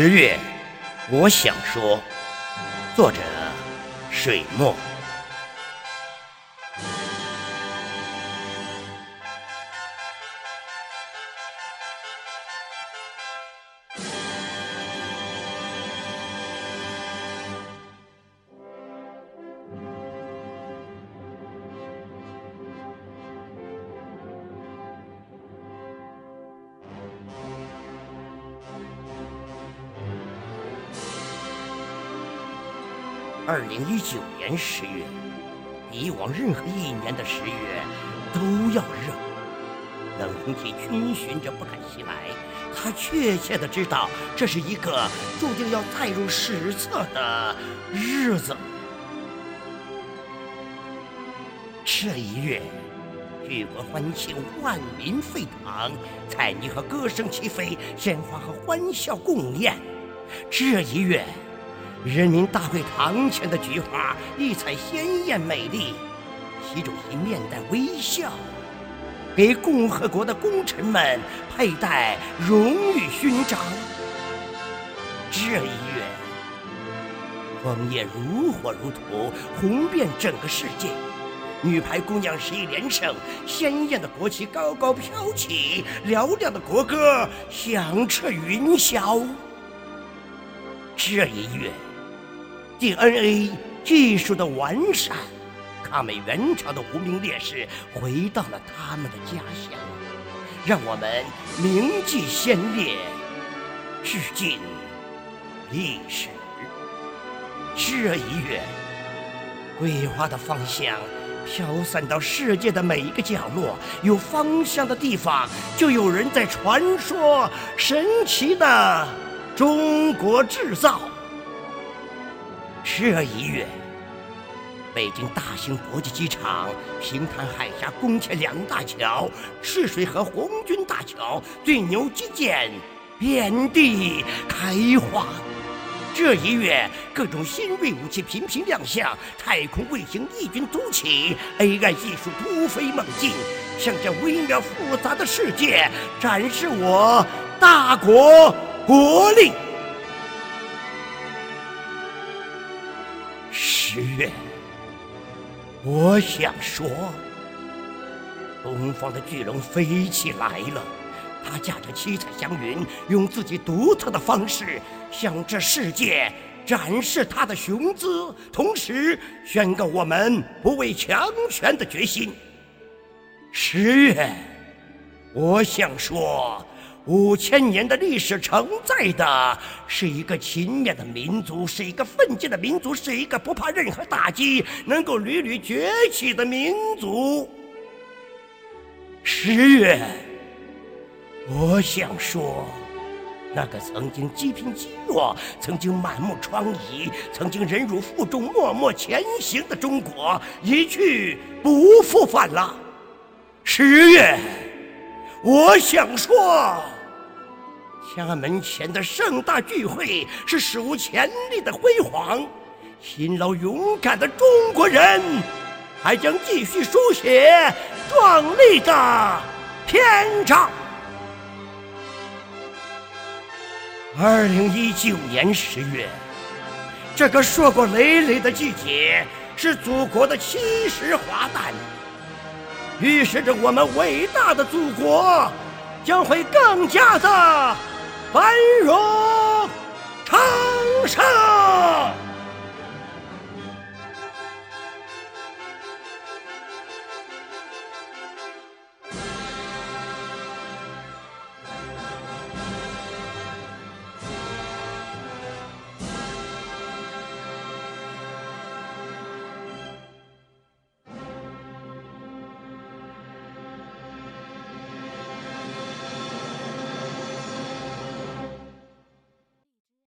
十月，我想说，作者水墨。二零一九年十月，比往任何一年的十月都要热。冷空气逡巡着不敢袭来，他确切的知道这是一个注定要载入史册的日子。这一月，举国欢庆，万民沸腾，彩霓和歌声齐飞，鲜花和欢笑共宴。这一月。人民大会堂前的菊花异彩鲜艳美丽，习主席面带微笑，给共和国的功臣们佩戴荣誉勋章。这一月，枫叶如火如荼，红遍整个世界，女排姑娘十一连胜，鲜艳的国旗高高飘起，嘹亮的国歌响彻云霄。这一月。DNA 技术的完善，抗美援朝的无名烈士回到了他们的家乡，让我们铭记先烈，致敬历史。这一月，桂花的芳香飘散到世界的每一个角落，有芳香的地方，就有人在传说神奇的中国制造。这一月，北京大兴国际机场、平潭海峡宫前两大桥、赤水河红军大桥最牛基建遍地开花。这一月，各种新锐武器频频亮相，太空卫星异军突起，AI 技术突飞猛进，向这微妙复杂的世界展示我大国国力。十月，我想说，东方的巨龙飞起来了，它驾着七彩祥云，用自己独特的方式向这世界展示它的雄姿，同时宣告我们不畏强权的决心。十月，我想说。五千年的历史承载的是一个勤勉的民族，是一个奋进的民族，是一个不怕任何打击、能够屡屡崛起的民族。十月，我想说，那个曾经积贫积弱、曾经满目疮痍、曾经忍辱负重、默默前行的中国，一去不复返了。十月，我想说。天安门前的盛大聚会是史无前例的辉煌，勤劳勇敢的中国人还将继续书写壮丽的篇章。二零一九年十月，这个硕果累累的季节是祖国的七十华诞，预示着我们伟大的祖国将会更加的。繁荣昌盛。